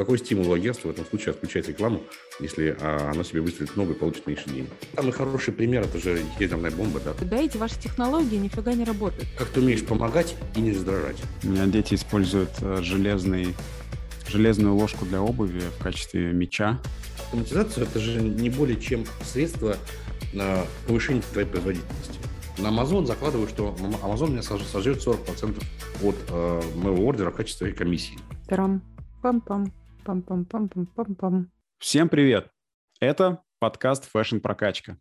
какой стимул агентства в этом случае отключать рекламу, если а, оно себе выстрелит много и получит меньше денег? Самый хороший пример – это же ядерная бомба, да. Да эти ваши технологии нифига не работают. Как ты умеешь помогать и не раздражать. У меня дети используют э, железный, железную ложку для обуви в качестве меча. Автоматизация – это же не более чем средство на повышение твоей производительности. На Amazon закладываю, что Amazon меня сожрет 40% от э, моего ордера в качестве комиссии. Тарам. Пам-пам. Пам-пам-пам-пам-пам-пам. Всем привет! Это подкаст Fashion Прокачка.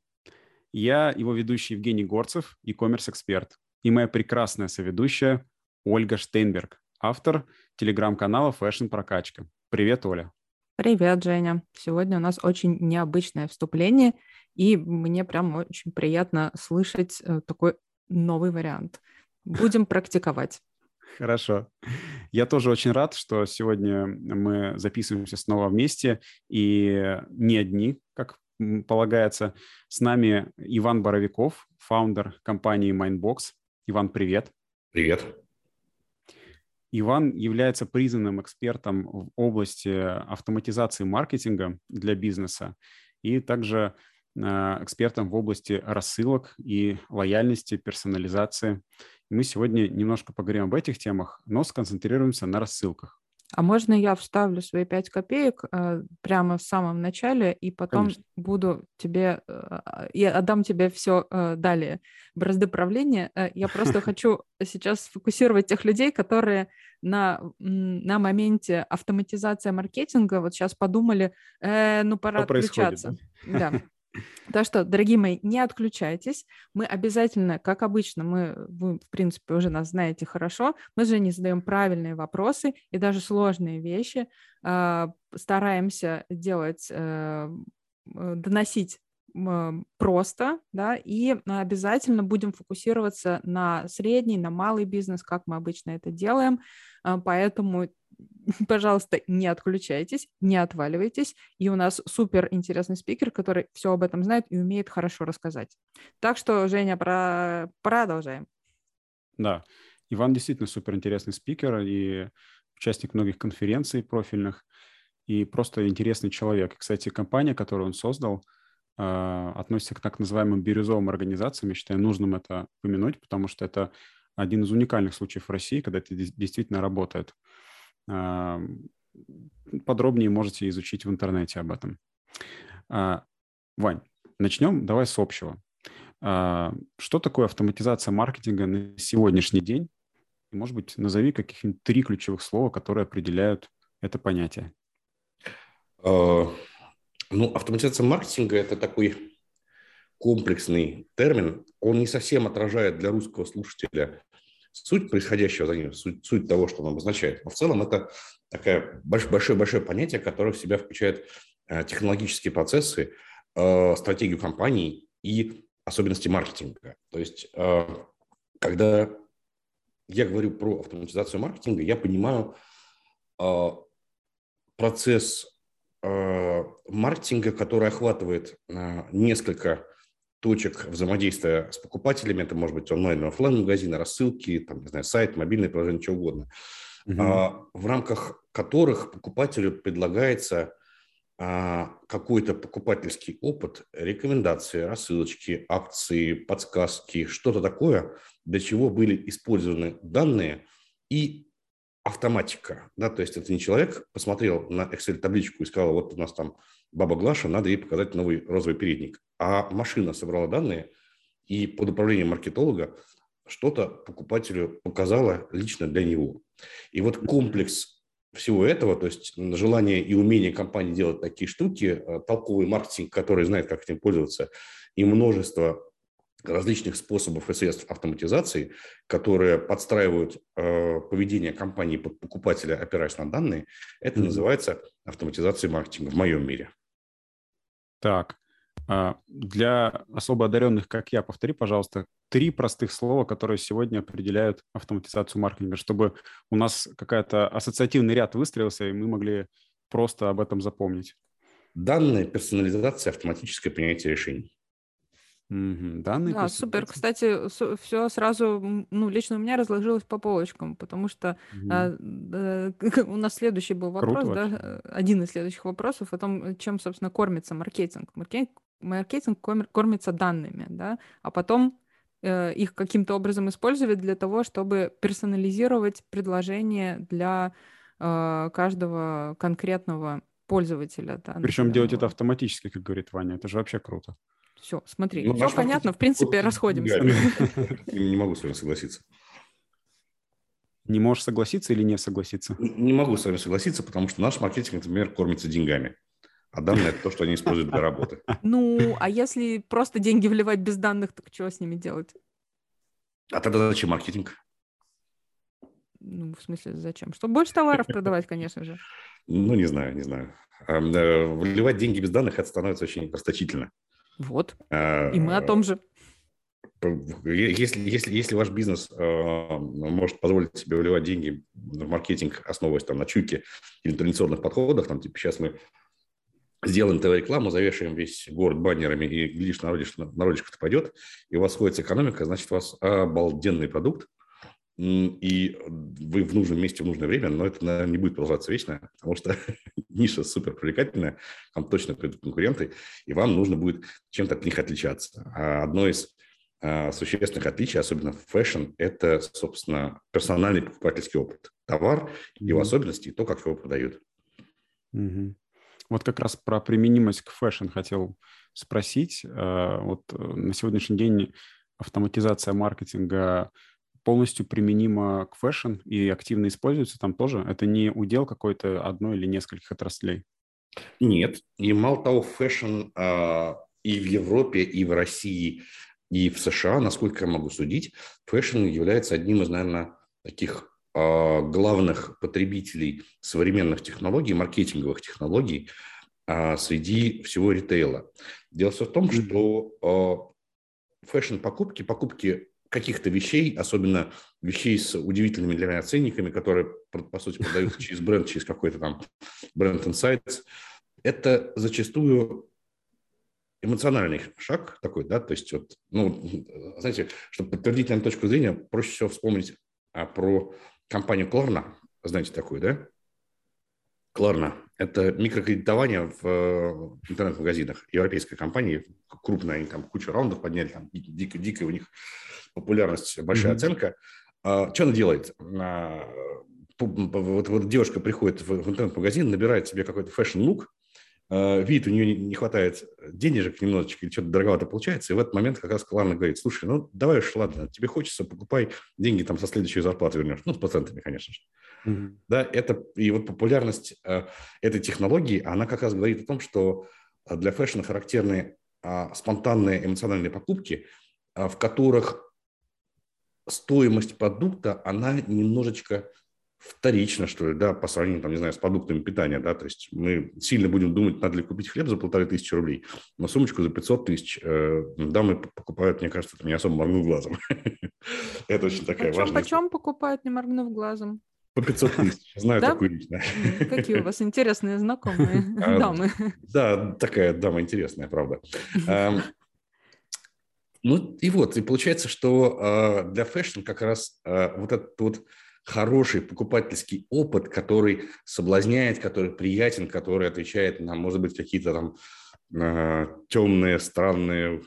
Я его ведущий Евгений Горцев, e-commerce эксперт, и моя прекрасная соведущая Ольга Штейнберг, автор телеграм-канала Fashion Прокачка. Привет, Оля. Привет, Женя. Сегодня у нас очень необычное вступление, и мне прям очень приятно слышать э, такой новый вариант. Будем практиковать. Хорошо. Я тоже очень рад, что сегодня мы записываемся снова вместе и не одни, как полагается. С нами Иван Боровиков, фаундер компании Mindbox. Иван, привет. Привет. Иван является признанным экспертом в области автоматизации маркетинга для бизнеса и также э, экспертом в области рассылок и лояльности, персонализации. Мы сегодня немножко поговорим об этих темах, но сконцентрируемся на рассылках. А можно я вставлю свои пять копеек э, прямо в самом начале, и потом Конечно. буду тебе, э, я отдам тебе все э, далее, бразды правления. Э, я просто хочу сейчас сфокусировать тех людей, которые на, на моменте автоматизации маркетинга вот сейчас подумали, э, ну пора Что отключаться. Да. Так что, дорогие мои, не отключайтесь. Мы обязательно, как обычно, мы, вы, в принципе, уже нас знаете хорошо, мы же не задаем правильные вопросы и даже сложные вещи. Э, стараемся делать, э, доносить просто, да, и обязательно будем фокусироваться на средний, на малый бизнес, как мы обычно это делаем. Поэтому пожалуйста, не отключайтесь, не отваливайтесь. И у нас супер интересный спикер, который все об этом знает и умеет хорошо рассказать. Так что, Женя, про... продолжаем. Да, Иван действительно супер интересный спикер и участник многих конференций профильных и просто интересный человек. Кстати, компания, которую он создал, э, относится к так называемым бирюзовым организациям. Я считаю нужным это упомянуть, потому что это один из уникальных случаев в России, когда это действительно работает. Подробнее можете изучить в интернете об этом. А, Вань, начнем давай с общего. А, что такое автоматизация маркетинга на сегодняшний день? Может быть, назови каких-нибудь три ключевых слова, которые определяют это понятие. А, ну, автоматизация маркетинга – это такой комплексный термин. Он не совсем отражает для русского слушателя суть происходящего за ним, суть, суть того, что он обозначает. Но в целом это такое большое-большое понятие, которое в себя включает э, технологические процессы, э, стратегию компании и особенности маркетинга. То есть, э, когда я говорю про автоматизацию маркетинга, я понимаю процесс маркетинга, который охватывает несколько точек взаимодействия с покупателями. Это может быть онлайн офлайн магазины, рассылки, там, не знаю, сайт, мобильное приложение, что угодно. А, в рамках которых покупателю предлагается а, какой-то покупательский опыт, рекомендации, рассылочки, акции, подсказки, что-то такое, для чего были использованы данные и автоматика. Да? То есть это не человек посмотрел на Excel-табличку и сказал, вот у нас там баба Глаша, надо ей показать новый розовый передник. А машина собрала данные и под управлением маркетолога что-то покупателю показала лично для него. И вот комплекс всего этого, то есть желание и умение компании делать такие штуки, э, толковый маркетинг, который знает, как этим пользоваться, и множество различных способов и средств автоматизации, которые подстраивают э, поведение компании под покупателя, опираясь на данные, это mm-hmm. называется автоматизацией маркетинга в моем мире. Так, а, для особо одаренных, как я, повтори, пожалуйста, три простых слова, которые сегодня определяют автоматизацию маркетинга, чтобы у нас какая-то ассоциативный ряд выстроился, и мы могли просто об этом запомнить. Данные, персонализация, автоматическое принятие решений. Данные. Да, супер. Кстати, все сразу, ну, лично у меня разложилось по полочкам, потому что угу. а, а, у нас следующий был вопрос, Круто да, вообще. один из следующих вопросов о том, чем, собственно, кормится маркетинг. Маркетинг, маркетинг кормится данными, да, а потом э, их каким-то образом использовать для того, чтобы персонализировать предложение для э, каждого конкретного пользователя. Причем делать это автоматически, как говорит Ваня, это же вообще круто. Все, смотри, ну, все понятно, в принципе, расходимся. Не могу с вами согласиться. Не можешь согласиться или не согласиться? Не могу с вами согласиться, потому что наш маркетинг, например, кормится деньгами. А данные – это то, что они используют для работы. Ну, а если просто деньги вливать без данных, так что с ними делать? А тогда зачем маркетинг? Ну, в смысле, зачем? Чтобы больше товаров продавать, конечно же. Ну, не знаю, не знаю. Э, вливать деньги без данных – это становится очень расточительно. Вот. А, И мы о том же. Если, если, если ваш бизнес э, может позволить себе выливать деньги в маркетинг, основываясь там, на чуйке или традиционных подходах, там, типа сейчас мы сделаем ТВ-рекламу, завешаем весь город баннерами, и глядишь, народишко-то пойдет, и у вас сходится экономика, значит, у вас обалденный продукт, и вы в нужном месте в нужное время, но это, наверное, не будет продолжаться вечно, потому что ниша супер привлекательная, там точно придут конкуренты, и вам нужно будет чем-то от них отличаться. А одно из а, существенных отличий, особенно в fashion, это, собственно, персональный покупательский опыт. Товар, mm-hmm. его особенности и то, как его продают. Mm-hmm. Вот как раз про применимость к fashion хотел спросить. А, вот э, на сегодняшний день автоматизация маркетинга полностью применима к fashion и активно используется там тоже? Это не удел какой-то одной или нескольких отраслей? Нет. И мало того, fashion э, и в Европе, и в России, и в США, насколько я могу судить, fashion является одним из, наверное, таких э, главных потребителей современных технологий, маркетинговых технологий э, среди всего ритейла. Дело все в том, что э, фэшн-покупки, покупки каких-то вещей, особенно вещей с удивительными для меня ценниками, которые, по сути, продаются через бренд, через какой-то там бренд Insights, это зачастую эмоциональный шаг такой, да, то есть вот, ну, знаете, чтобы подтвердить нам точку зрения, проще всего вспомнить а, про компанию Кларна, знаете такую, да? Klarna – это микрокредитование в интернет-магазинах. Европейская компания, крупная, они там кучу раундов подняли, там дико, дико у них популярность, большая mm-hmm. оценка. А, что она делает? А, вот, вот девушка приходит в, в интернет-магазин, набирает себе какой-то fashion look, а, видит, у нее не, хватает денежек немножечко, или что-то дороговато получается, и в этот момент как раз Klarna говорит, слушай, ну давай уж, ладно, тебе хочется, покупай, деньги там со следующей зарплаты вернешь. Ну, с процентами, конечно же. Mm-hmm. Да, это, и вот популярность э, этой технологии, она как раз говорит о том, что для фэшна характерны э, спонтанные эмоциональные покупки, э, в которых стоимость продукта, она немножечко вторично, что ли, да, по сравнению, там, не знаю, с продуктами питания, да, то есть мы сильно будем думать, надо ли купить хлеб за полторы тысячи рублей, но сумочку за 500 тысяч э, дамы покупают, мне кажется, это не особо моргнув глазом. Это очень такая важная... Почем покупают, не моргнув глазом? По 500 тысяч, знаю такую лично. Какие у вас интересные знакомые а, дамы. Да, такая дама интересная, правда. Ну и вот, и получается, что э, для fashion как раз э, вот этот вот хороший покупательский опыт, который соблазняет, который приятен, который отвечает на, может быть, какие-то там темные, странные,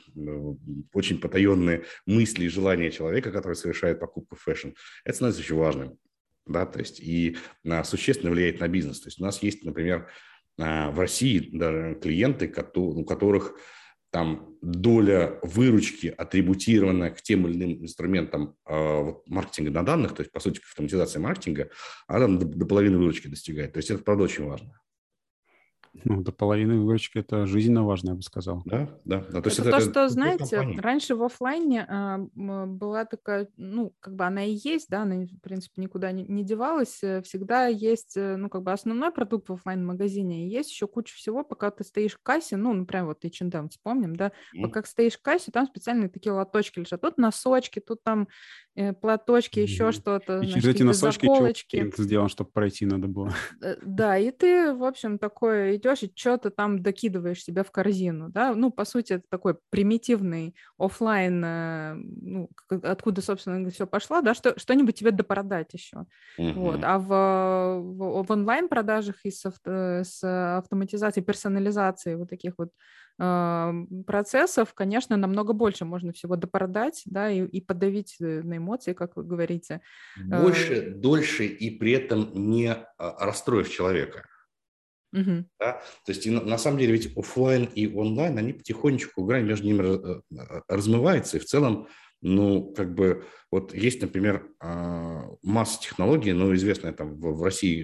очень потаенные мысли и желания человека, который совершает покупку fashion, это становится очень важным. Да, то есть и э, существенно влияет на бизнес. То есть у нас есть, например, э, в России даже клиенты, у которых там доля выручки атрибутированная к тем или иным инструментам э, вот, маркетинга на данных, то есть, по сути, автоматизация маркетинга, она до, до половины выручки достигает. То есть это, правда, очень важно. Ну, до половины выручки это жизненно важно, я бы сказал. Да, да. да. То, есть это, это то, что, знаете, компании. раньше в офлайне а, была такая, ну, как бы она и есть, да, она, в принципе, никуда не, не девалась. Э, всегда есть, э, ну, как бы основной продукт в офлайн-магазине, и есть еще куча всего, пока ты стоишь в кассе, ну, например, вот H&M вспомним, да, mm. пока стоишь в кассе, там специальные такие лоточки лежат. Тут носочки, тут там э, платочки, mm. еще что-то. И через эти носочки заколочки. что сделан, чтобы пройти надо было. Да, и ты, в общем, такой идешь и что-то там докидываешь себе в корзину, да, ну, по сути, это такой примитивный офлайн, э, ну, откуда, собственно, все пошло, да, что, что-нибудь тебе допродать еще, uh-huh. вот, а в, в, в онлайн-продажах и с, авто, с автоматизацией, персонализацией вот таких вот процессов, конечно, намного больше можно всего допродать, да, и, и подавить э, на эмоции, как вы говорите. Больше, э, дольше и при этом не а, расстроив человека. Угу. Да? То есть, на, на самом деле, ведь офлайн и онлайн, они потихонечку, грань между ними э, размывается, и в целом, ну, как бы, вот есть, например, а, масса технологий, ну, известная там в России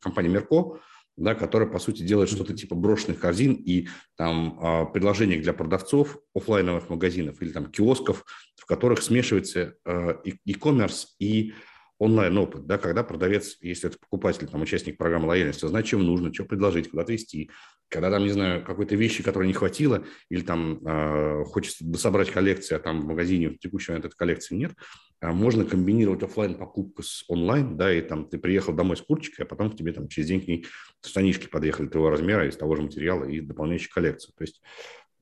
компания Мерко, да, которая, по сути, делает что-то типа брошенных корзин и там а, предложений для продавцов офлайновых магазинов или там киосков, в которых смешивается e-commerce и онлайн-опыт, да, когда продавец, если это покупатель, там, участник программы лояльности, знает, чем нужно, что предложить, куда отвезти, когда там, не знаю, какой-то вещи, которой не хватило, или там э, хочется собрать коллекцию, а там в магазине в текущий момент этой коллекции нет, э, можно комбинировать офлайн покупку с онлайн, да, и там ты приехал домой с курчикой, а потом к тебе там через день к ней штанишки подъехали твоего размера из того же материала и дополняющей коллекции. То есть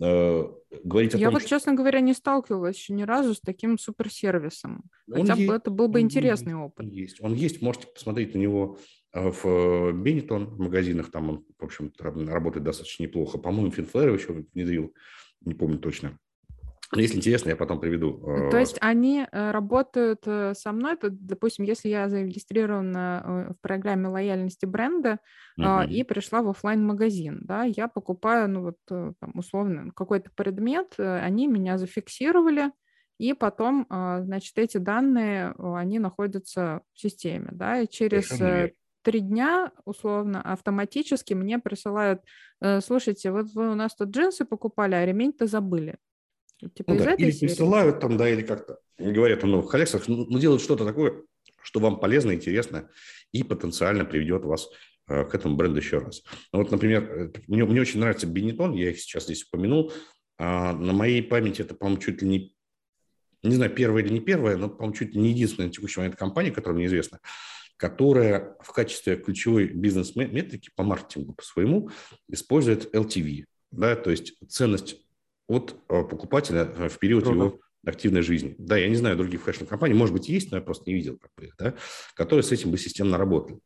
говорить о Я том, вот, что... честно говоря, не сталкивалась еще ни разу с таким суперсервисом. Хотя бы это был бы интересный опыт. Есть. Он есть, можете посмотреть на него а в Бенетон в магазинах, там он, в общем работает достаточно неплохо. По-моему, Финфлэр еще внедрил, не помню точно. Но если интересно, я потом приведу. Э, То есть они э, работают э, со мной, то, допустим, если я зарегистрирована в программе лояльности бренда uh-huh. и пришла в офлайн магазин да, я покупаю, ну вот там, условно, какой-то предмет, они меня зафиксировали, и потом, значит, эти данные, они находятся в системе, да, и через три дня, условно, автоматически мне присылают, слушайте, вот вы у нас тут джинсы покупали, а ремень-то забыли. Типа ну, да. Или серии? присылают там, да, или как-то говорят о новых коллекциях, ну, ну, делают что-то такое, что вам полезно, интересно и потенциально приведет вас э, к этому бренду еще раз. Ну, вот, например, э, мне, мне очень нравится Benetton, я их сейчас здесь упомянул. А, на моей памяти это, по-моему, чуть ли не, не знаю, первая или не первая, но, по-моему, чуть ли не единственная на текущий момент компания, которая мне известна, которая в качестве ключевой бизнес-метрики по маркетингу по своему использует LTV, да, то есть ценность от э, покупателя э, в период Круто. его активной жизни. Да, я не знаю других fashion-компаний, может быть, есть, но я просто не видел, как бы, да, которые с этим бы системно работали.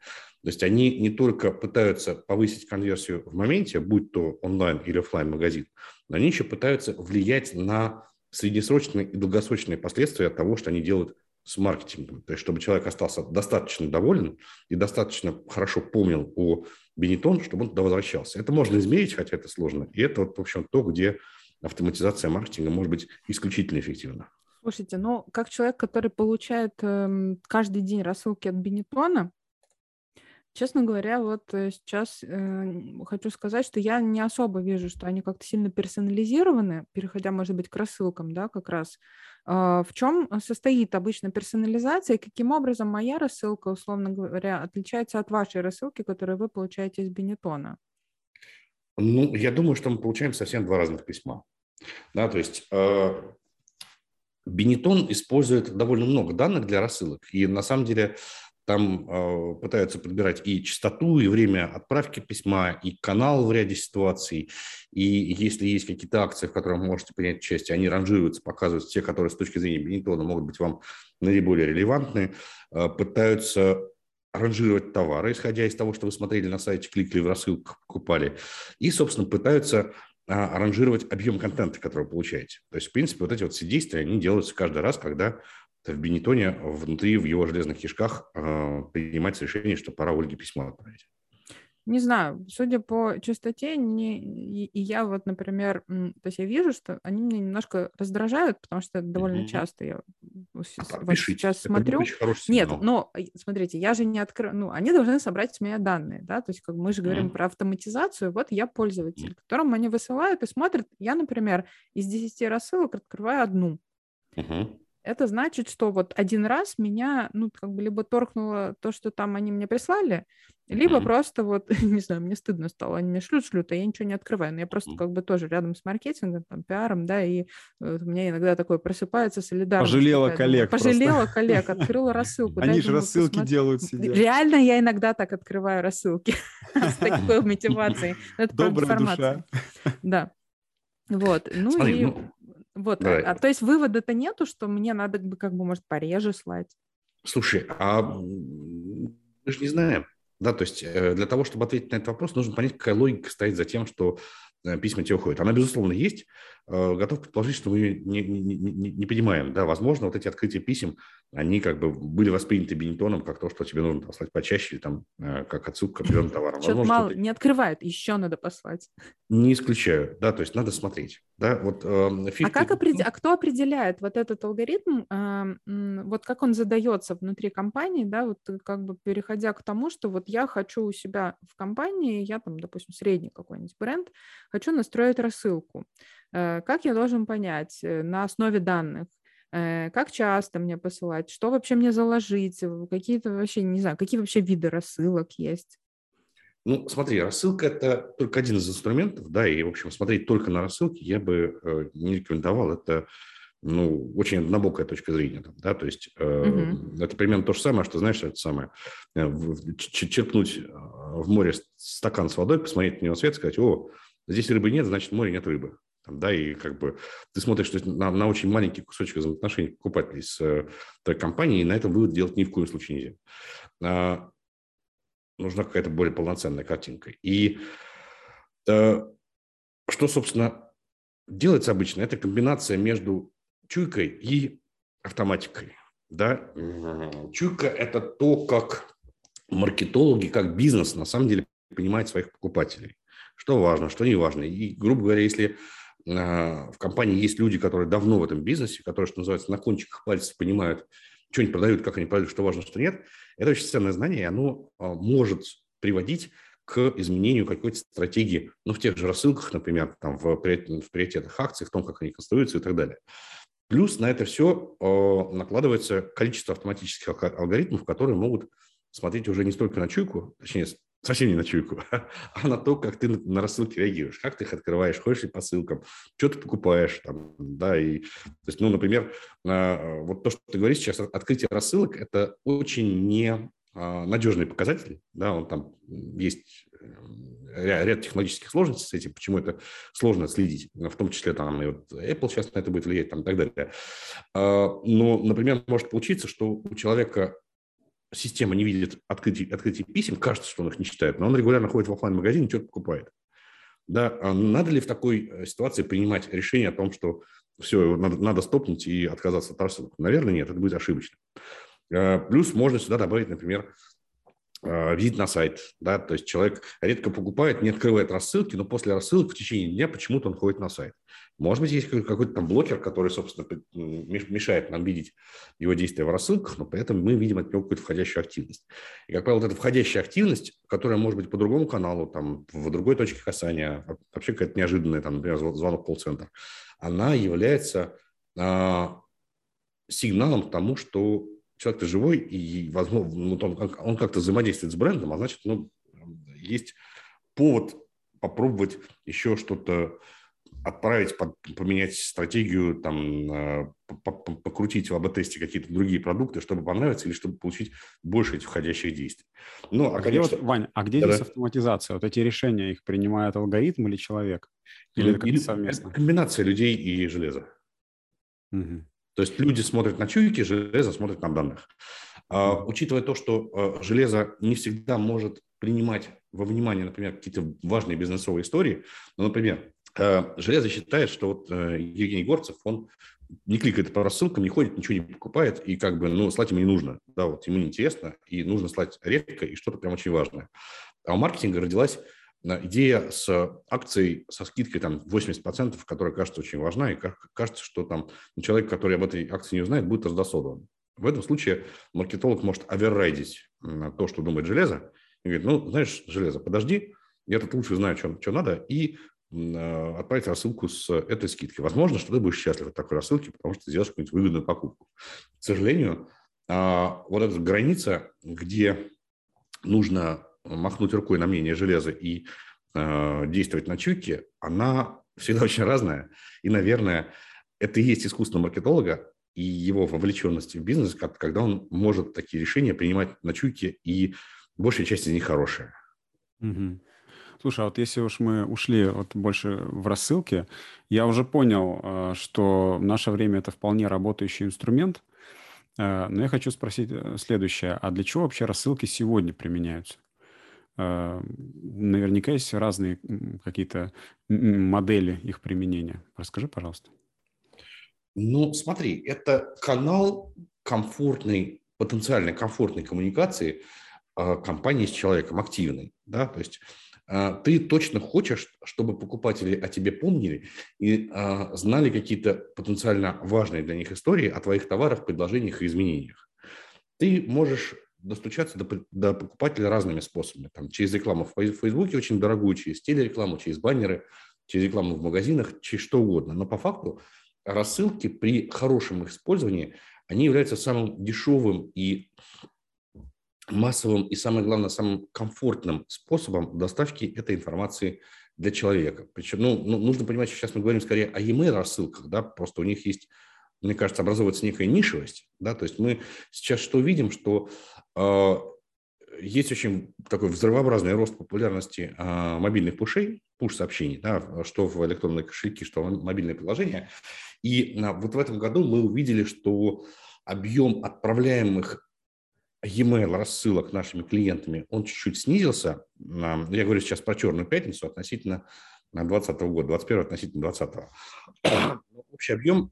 То есть они не только пытаются повысить конверсию в моменте, будь то онлайн или офлайн магазин, но они еще пытаются влиять на среднесрочные и долгосрочные последствия от того, что они делают с маркетингом. То есть, чтобы человек остался достаточно доволен и достаточно хорошо помнил о Бенетон, чтобы он туда возвращался. Это можно измерить, хотя это сложно. И это, вот, в общем, то, где автоматизация маркетинга может быть исключительно эффективна. Слушайте, ну, как человек, который получает э, каждый день рассылки от Бенетона, Честно говоря, вот э, сейчас э, хочу сказать, что я не особо вижу, что они как-то сильно персонализированы, переходя, может быть, к рассылкам, да, как раз. Э, в чем состоит обычно персонализация, и каким образом моя рассылка, условно говоря, отличается от вашей рассылки, которую вы получаете из Бенетона? Ну, я думаю, что мы получаем совсем два разных письма. Да, то есть э, Бенетон использует довольно много данных для рассылок, и на самом деле там э, пытаются подбирать и частоту, и время отправки письма, и канал в ряде ситуаций. И если есть какие-то акции, в которых вы можете принять участие, они ранжируются, показывают те, которые с точки зрения Бенетона могут быть вам наиболее релевантны. Э, пытаются ранжировать товары, исходя из того, что вы смотрели на сайте, кликали в рассылку, покупали. И, собственно, пытаются аранжировать объем контента, который вы получаете. То есть, в принципе, вот эти вот все действия, они делаются каждый раз, когда в Бенетоне внутри, в его железных кишках э, принимается решение, что пора Ольге письмо отправить. Не знаю, судя по частоте, не, и, и я вот, например, то есть я вижу, что они меня немножко раздражают, потому что довольно mm-hmm. часто я вот а сейчас Это смотрю. Нет, но смотрите, я же не открою, ну, они должны собрать с меня данные, да, то есть как мы же говорим mm-hmm. про автоматизацию, вот я пользователь, mm-hmm. которому они высылают и смотрят, я, например, из 10 рассылок открываю одну. Mm-hmm это значит, что вот один раз меня, ну, как бы либо торкнуло то, что там они мне прислали, либо mm-hmm. просто вот, не знаю, мне стыдно стало, они мне шлют, шлют, а я ничего не открываю. Но я просто mm-hmm. как бы тоже рядом с маркетингом, там, пиаром, да, и вот у меня иногда такое просыпается солидарность. Пожалела коллег Пожалела просто. коллег, открыла рассылку. Они же рассылки делают себе. Реально я иногда так открываю рассылки с такой мотивацией. Это Добрая душа. Да. Вот, ну и... Ну, вот, а, а то есть вывода-то нету, что мне надо бы как бы, может, пореже слать? Слушай, а мы же не знаем. Да, то есть э, для того, чтобы ответить на этот вопрос, нужно понять, какая логика стоит за тем, что э, письма тебе уходят. Она, безусловно, есть. Э, готов предположить, что мы не, не, не, не понимаем. Да, возможно, вот эти открытия писем, они как бы были восприняты Бенетоном как то, что тебе нужно послать почаще, или там, как отсылка к определенным товарам. Что-то мало, не открывают, еще надо послать. Не исключаю, да, то есть надо смотреть. Да, вот, э, 50... а, как опред... а кто определяет вот этот алгоритм, э, вот как он задается внутри компании, да, вот как бы переходя к тому, что вот я хочу у себя в компании, я там, допустим, средний какой-нибудь бренд, хочу настроить рассылку. Э, как я должен понять э, на основе данных, э, как часто мне посылать, что вообще мне заложить, какие-то вообще, не знаю, какие вообще виды рассылок есть? Ну, смотри, рассылка – это только один из инструментов, да, и, в общем, смотреть только на рассылки я бы не рекомендовал. Это, ну, очень однобокая точка зрения, да, то есть э, угу. это примерно то же самое, что, знаешь, это самое, черпнуть в море стакан с водой, посмотреть на него свет, сказать, о, здесь рыбы нет, значит, в море нет рыбы. Там, да, и как бы ты смотришь то есть, на, на очень маленький кусочек взаимоотношений покупателей с э, той компанией, и на этом вывод делать ни в коем случае нельзя. А, нужна какая-то более полноценная картинка. И э, что, собственно, делается обычно? Это комбинация между чуйкой и автоматикой. Да? Чуйка – это то, как маркетологи, как бизнес на самом деле понимает своих покупателей. Что важно, что не важно. И, грубо говоря, если в компании есть люди, которые давно в этом бизнесе, которые, что называется, на кончиках пальцев понимают, что они продают, как они продают, что важно, что нет, это очень ценное знание, и оно а, может приводить к изменению какой-то стратегии, ну, в тех же рассылках, например, там, в, в приоритетах акций, в том, как они конструируются и так далее. Плюс на это все э, накладывается количество автоматических алгоритмов, которые могут смотреть уже не столько на чуйку, точнее, совсем не на чуйку, а на то, как ты на рассылки реагируешь, как ты их открываешь, ходишь ли по ссылкам, что ты покупаешь, там, да, и, то есть, ну, например, а, вот то, что ты говоришь сейчас, открытие рассылок – это очень не а, надежный показатель, да, он там есть э, ряд технологических сложностей с этим, почему это сложно следить, в том числе там и вот Apple сейчас на это будет влиять там, и так далее. А, но, например, может получиться, что у человека система не видит открытий, открытий писем, кажется, что он их не читает, но он регулярно ходит в офлайн магазин и что-то покупает. Да, а надо ли в такой э, ситуации принимать решение о том, что все, надо, надо стопнуть и отказаться от рассылок? Наверное, нет, это будет ошибочно. А, плюс можно сюда добавить, например, а, визит на сайт, да, то есть человек редко покупает, не открывает рассылки, но после рассылок в течение дня почему-то он ходит на сайт. Может быть, есть какой-то там блокер, который, собственно, мешает нам видеть его действия в рассылках, но при этом мы видим от него какую-то входящую активность. И, как правило, вот эта входящая активность, которая может быть по другому каналу, там, в другой точке касания, вообще какая-то неожиданная, там, например, звонок колл-центр, она является а, сигналом к тому, что человек-то живой, и, возможно, ну, он, он как-то взаимодействует с брендом, а значит, ну, есть повод попробовать еще что-то отправить, поменять стратегию, там, э, покрутить в АБ-тесте какие-то другие продукты, чтобы понравиться или чтобы получить больше этих входящих действий. Ну, а, а конечно... Где вот, Вань, а где да. здесь автоматизация? Вот эти решения, их принимает алгоритм или человек? Или, или это совместно? Комбинация людей и железа. Угу. То есть люди смотрят на чуйки, железо смотрит на данных. А, учитывая то, что а, железо не всегда может принимать во внимание, например, какие-то важные бизнесовые истории, ну, например, а, железо считает, что вот а, Евгений Горцев, он не кликает по рассылкам, не ходит, ничего не покупает, и как бы, ну, слать ему не нужно. Да, вот ему неинтересно, и нужно слать редко, и что-то прям очень важное. А у маркетинга родилась идея с акцией со скидкой там 80%, которая кажется очень важна, и кажется, что там человек, который об этой акции не узнает, будет раздосодован. В этом случае маркетолог может оверрайдить то, что думает железо, и говорит, ну, знаешь, железо, подожди, я тут лучше знаю, что, что надо, и э, отправить рассылку с этой скидкой. Возможно, что ты будешь счастлив от такой рассылки, потому что ты сделаешь какую-нибудь выгодную покупку. К сожалению, а, вот эта граница, где нужно махнуть рукой на мнение железа и э, действовать на чуйке, она всегда очень разная. И, наверное, это и есть искусство маркетолога и его вовлеченности в бизнес, когда он может такие решения принимать на чуйке, и большая часть из них хорошая. Угу. Слушай, а вот если уж мы ушли вот больше в рассылки, я уже понял, э, что в наше время это вполне работающий инструмент, э, но я хочу спросить э, следующее. А для чего вообще рассылки сегодня применяются? Наверняка есть разные какие-то модели их применения. Расскажи, пожалуйста. Ну, смотри, это канал комфортной, потенциально комфортной коммуникации компании с человеком, активной. Да? То есть а, ты точно хочешь, чтобы покупатели о тебе помнили и а, знали какие-то потенциально важные для них истории о твоих товарах, предложениях и изменениях. Ты можешь достучаться до, до покупателя разными способами. Там, через рекламу в Фейсбуке очень дорогую, через телерекламу, через баннеры, через рекламу в магазинах, через что угодно. Но по факту рассылки при хорошем их использовании, они являются самым дешевым и массовым и, самое главное, самым комфортным способом доставки этой информации для человека. Причем, ну, ну, нужно понимать, что сейчас мы говорим скорее о e-mail рассылках, да, просто у них есть, мне кажется, образовывается некая нишевость, да, то есть мы сейчас что видим, что э, есть очень такой взрывообразный рост популярности э, мобильных пушей, пуш-сообщений, да, что в электронные кошельки, что в мобильные приложения. И э, вот в этом году мы увидели, что объем отправляемых e-mail рассылок нашими клиентами, он чуть-чуть снизился. Я говорю сейчас про черную пятницу относительно 2020 года, 21 относительно 2020. Общий объем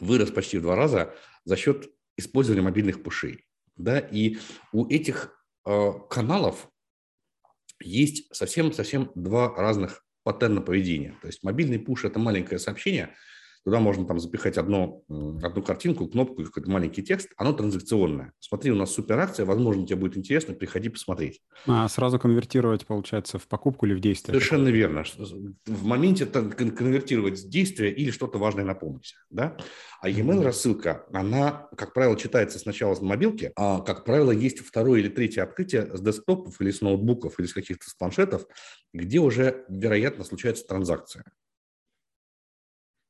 вырос почти в два раза за счет использования мобильных пушей. Да? И у этих э, каналов есть совсем-совсем два разных паттерна поведения. То есть мобильный пуш – это маленькое сообщение – Туда можно там запихать одно, одну картинку, кнопку, какой-то маленький текст. Оно транзакционное. Смотри, у нас супер акция, возможно, тебе будет интересно, приходи посмотреть. А сразу конвертировать, получается, в покупку или в действие? Совершенно верно. В моменте конвертировать действие или что-то важное напомнить. Да? А e-mail рассылка, она, как правило, читается сначала с мобилки, а, как правило, есть второе или третье открытие с десктопов или с ноутбуков или с каких-то с планшетов, где уже, вероятно, случается транзакция.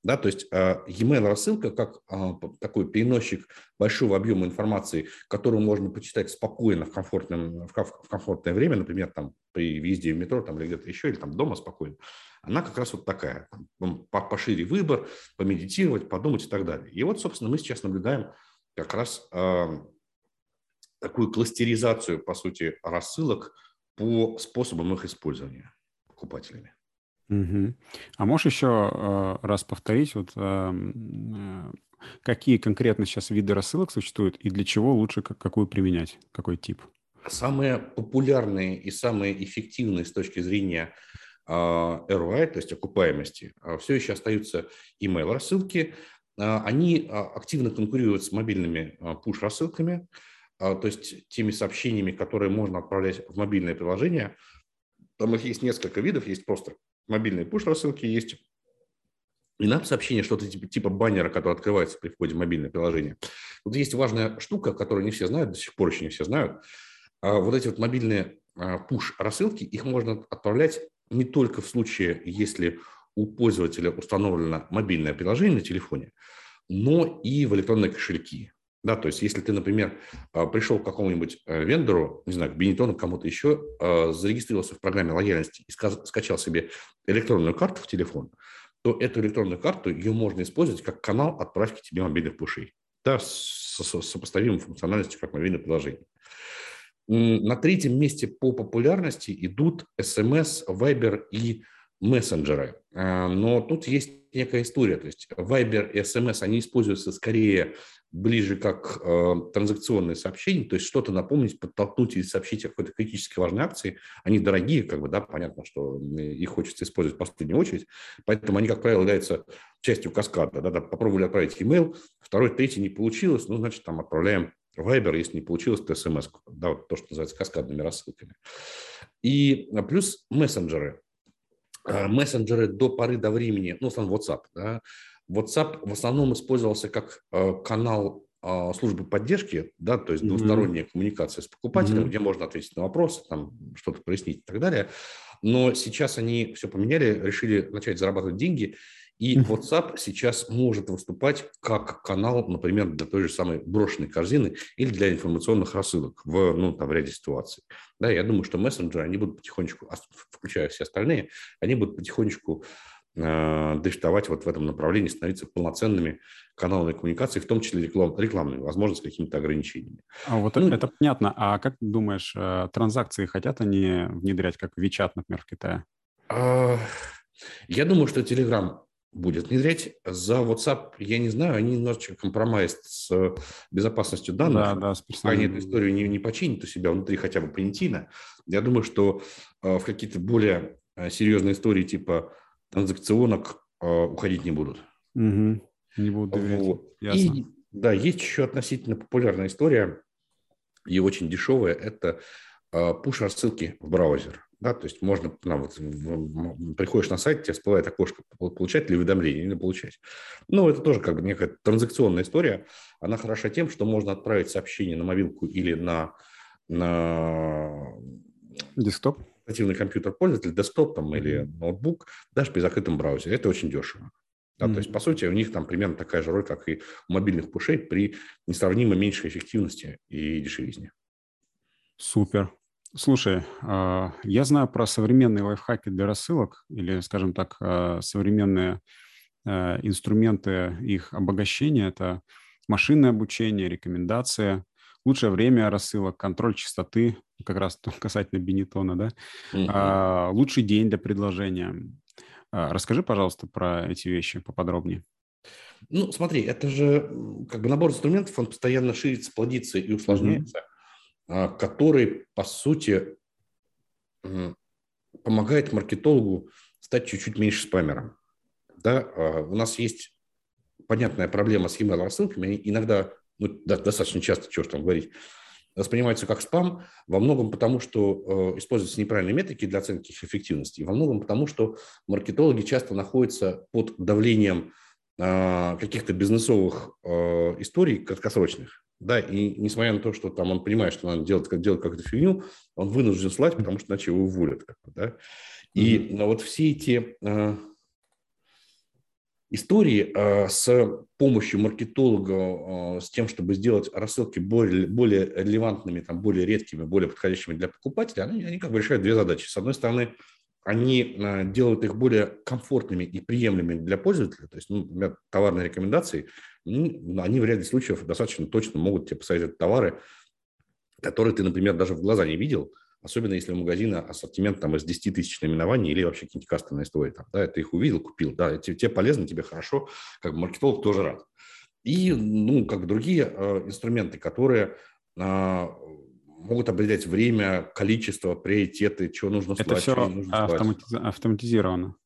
Да, то есть а, e-mail рассылка как а, такой переносчик большого объема информации, которую можно почитать спокойно в, комфортном, в комфортное время, например, там при въезде в метро там, или где-то еще, или там дома спокойно, она как раз вот такая. Там, пошире выбор, помедитировать, подумать и так далее. И вот, собственно, мы сейчас наблюдаем как раз э, такую кластеризацию, по сути, рассылок по способам их использования покупателями. Угу. А можешь еще э, раз повторить, вот, эм, э, какие конкретно сейчас виды рассылок существуют и для чего лучше какую применять, какой тип? Самые популярные и самые эффективные с точки зрения э, ROI, то есть окупаемости, все еще остаются email рассылки. Они активно конкурируют с мобильными push-рассылками, то есть теми сообщениями, которые можно отправлять в мобильное приложение. Там их есть несколько видов, есть просто мобильные push-рассылки есть, и нам сообщение, что-то типа, типа баннера, который открывается при входе в мобильное приложение. Вот есть важная штука, которую не все знают, до сих пор еще не все знают. А вот эти вот мобильные push-рассылки, их можно отправлять не только в случае, если у пользователя установлено мобильное приложение на телефоне, но и в электронные кошельки. Да, то есть если ты, например, а, пришел к какому-нибудь э, вендору, не знаю, к Бенетону, кому-то еще, а, зарегистрировался в программе лояльности и скачал себе электронную карту в телефон, то эту электронную карту ее можно использовать как канал отправки тебе мобильных пушей. Да, с сопоставимой функциональностью как мобильное приложение. На третьем месте по популярности идут SMS, Viber и мессенджеры. А, но тут есть некая история. То есть Viber и SMS, они используются скорее ближе как э, транзакционные сообщения, то есть что-то напомнить, подтолкнуть или сообщить о какой-то критически важной акции. Они дорогие, как бы, да, понятно, что их хочется использовать в последнюю очередь, поэтому они, как правило, являются частью каскада. Да, да, попробовали отправить email, второй, третий не получилось, ну, значит, там отправляем Viber, если не получилось, то SMS, да, вот то, что называется каскадными рассылками. И плюс мессенджеры. э, мессенджеры до поры до времени, ну, основном WhatsApp, да, WhatsApp в основном использовался как э, канал э, службы поддержки, да, то есть двусторонняя mm-hmm. коммуникация с покупателем, mm-hmm. где можно ответить на вопросы, там что-то прояснить и так далее. Но сейчас они все поменяли, решили начать зарабатывать деньги, и WhatsApp сейчас может выступать как канал, например, для той же самой брошенной корзины или для информационных рассылок в, ну, там, в ряде ситуаций. Да, я думаю, что мессенджеры, они будут потихонечку, включая все остальные, они будут потихонечку э, дрифтовать вот в этом направлении, становиться полноценными каналами коммуникации, в том числе реклам, рекламными, возможно, с какими-то ограничениями. А вот ну, это понятно. А как ты думаешь, э, транзакции хотят они внедрять, как WeChat, например, в Китае? А, я думаю, что Telegram будет внедрять. За WhatsApp, я не знаю, они немножечко компромайс с безопасностью данных. Да, да, с Они эту историю не, не починят у себя внутри хотя бы понятийно. Я думаю, что э, в какие-то более э, серьезные истории типа транзакционок э, уходить не будут. Угу. Не будут доверять. Вот. Ясно. И, да, есть еще относительно популярная история, и очень дешевая, это пуш-рассылки в браузер. Да, то есть можно, ну, вот, приходишь на сайт, тебе всплывает окошко, получать ли уведомление или получать. Ну, это тоже как бы некая транзакционная история. Она хороша тем, что можно отправить сообщение на мобилку или на, на десктоп, нативный компьютер пользователя, десктоп там, или ноутбук, даже при закрытом браузере. Это очень дешево. Да, mm-hmm. То есть, по сути, у них там примерно такая же роль, как и у мобильных пушей при несравнимо меньшей эффективности и дешевизне. Супер. Слушай, а, я знаю про современные лайфхаки для рассылок или, скажем так, а, современные а, инструменты их обогащения. Это машинное обучение, рекомендация, лучшее время рассылок, контроль частоты, как раз касательно Бенетона, да, угу. лучший день для предложения. Расскажи, пожалуйста, про эти вещи поподробнее. Ну, смотри, это же как бы набор инструментов, он постоянно ширится, плодится и усложняется. mm а, который, по сути, помогает маркетологу стать чуть-чуть меньше спамером. Да, а, у нас есть понятная проблема с email рассылками. Иногда, ну, достаточно часто, что там говорить, воспринимаются как спам, во многом потому, что э, используются неправильные метрики для оценки их эффективности, и во многом потому, что маркетологи часто находятся под давлением э, каких-то бизнесовых э, историй краткосрочных. Да, и несмотря на то, что там он понимает, что надо делать, делать какую-то фигню, он вынужден слать, потому что иначе его уволят. Как да? И mm-hmm. вот все эти истории э, с помощью маркетолога, э, с тем, чтобы сделать рассылки более, более релевантными, там, более редкими, более подходящими для покупателя, они, они как бы решают две задачи. С одной стороны, они э, делают их более комфортными и приемлемыми для пользователя. То есть, ну, например, товарные рекомендации, они в ряде случаев достаточно точно могут тебе посоветовать товары, которые ты, например, даже в глаза не видел, особенно если у магазина ассортимент там из 10 тысяч наименований или вообще какие-нибудь кастомные истории. Там, да, ты их увидел, купил, да, тебе, тебе полезно, тебе хорошо, как маркетолог тоже рад. И, ну, как другие э, инструменты, которые э, могут определять время, количество, приоритеты, чего нужно Это все автоматиз... автоматизировано.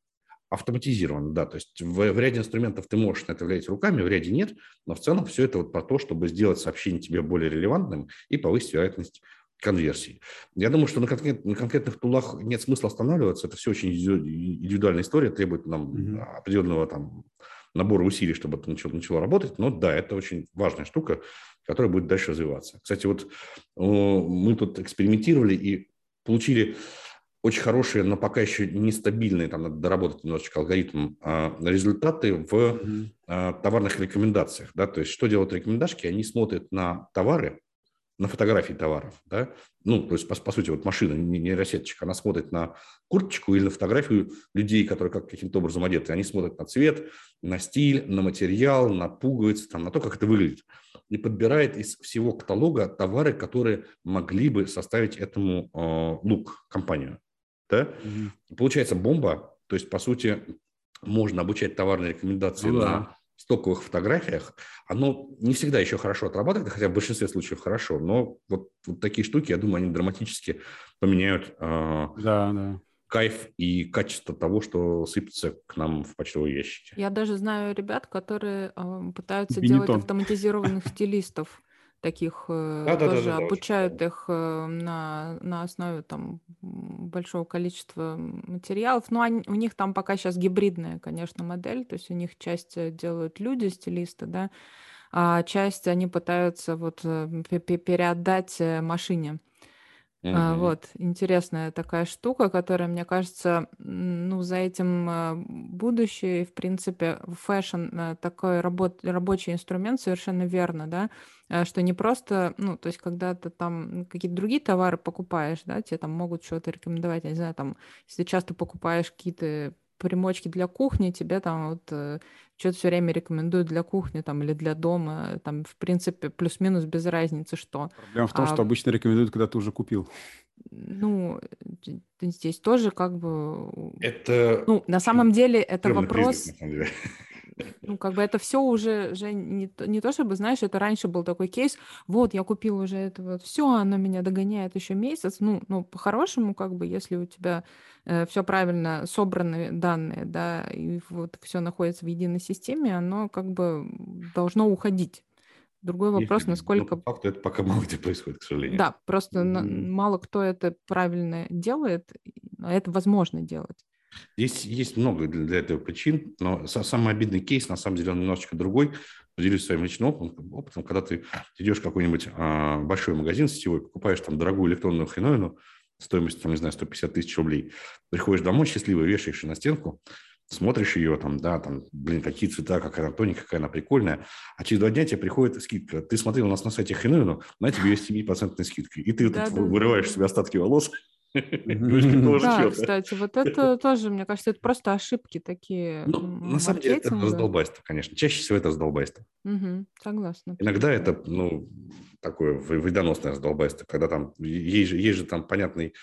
Автоматизировано, да. То есть в, в ряде инструментов ты можешь на это влиять руками, в ряде нет, но в целом все это вот про то, чтобы сделать сообщение тебе более релевантным и повысить вероятность конверсии. Я думаю, что на, конкрет, на конкретных тулах нет смысла останавливаться. Это все очень индивидуальная история, требует нам mm-hmm. определенного там набора усилий, чтобы это начало, начало работать. Но да, это очень важная штука, которая будет дальше развиваться. Кстати, вот мы тут экспериментировали и получили очень хорошие, но пока еще нестабильные, там надо доработать немножечко алгоритм, а, результаты в mm-hmm. товарных рекомендациях. Да? То есть что делают рекомендашки? Они смотрят на товары, на фотографии товаров, да, ну, то есть, по, по сути, вот машина, нейросеточка, она смотрит на курточку или на фотографию людей, которые как, каким-то образом одеты, они смотрят на цвет, на стиль, на материал, на пуговицы, там, на то, как это выглядит, и подбирает из всего каталога товары, которые могли бы составить этому э, лук компанию, да, mm-hmm. получается бомба, то есть, по сути, можно обучать товарные рекомендации ну, на да стоковых фотографиях, оно не всегда еще хорошо отрабатывает, хотя в большинстве случаев хорошо, но вот, вот такие штуки, я думаю, они драматически поменяют э, да, да. кайф и качество того, что сыпется к нам в почтовые ящики. Я даже знаю ребят, которые э, пытаются Бенетон. делать автоматизированных стилистов таких э, да, тоже да, да, да, обучают их э, на, на основе там большого количества материалов. Но они, у них там пока сейчас гибридная, конечно, модель, то есть у них часть э, делают люди, стилисты, да, а часть они пытаются вот переотдать машине. А, вот, интересная такая штука, которая, мне кажется, ну, за этим а, будущее, в принципе, fashion а, такой работ, рабочий инструмент, совершенно верно, да, а, что не просто, ну, то есть, когда ты там какие-то другие товары покупаешь, да, тебе там могут что-то рекомендовать, я не знаю, там, если часто покупаешь какие-то примочки для кухни, тебе там вот э, что-то все время рекомендуют для кухни там или для дома, там в принципе плюс-минус без разницы что. Проблема в том, а, что обычно рекомендуют, когда ты уже купил. Ну, здесь тоже как бы... Это... Ну, на самом деле это вопрос... Признак, на самом деле ну, как бы это все уже, уже не, не то, чтобы, знаешь, это раньше был такой кейс, вот, я купил уже это вот все, оно меня догоняет еще месяц. Ну, ну по-хорошему, как бы, если у тебя э, все правильно собраны данные, да, и вот все находится в единой системе, оно как бы должно уходить. Другой вопрос, Если, насколько... Ну, по факту это пока мало где происходит, к сожалению. Да, просто mm-hmm. мало кто это правильно делает, но это возможно делать. Есть, есть много для, этого причин, но самый обидный кейс, на самом деле, он немножечко другой. Поделюсь своим личным опытом, опытом. Когда ты идешь в какой-нибудь а, большой магазин сетевой, покупаешь там дорогую электронную хреновину, стоимостью, там, не знаю, 150 тысяч рублей, приходишь домой счастливый, вешаешь ее на стенку, смотришь ее, там, да, там, блин, какие цвета, какая она тоненькая, какая она прикольная, а через два дня тебе приходит скидка. Ты смотрел у нас на сайте хреновину, на тебе есть 7% скидка, и ты да, вот да, вырываешь себе остатки волос, Да, кстати, вот это тоже, мне кажется, это просто ошибки такие. Ну, на самом деле, это раздолбайство, конечно. Чаще всего это раздолбайство. Согласна. Иногда это, ну, такое вредоносное раздолбайство, когда там, есть же, есть же там понятный,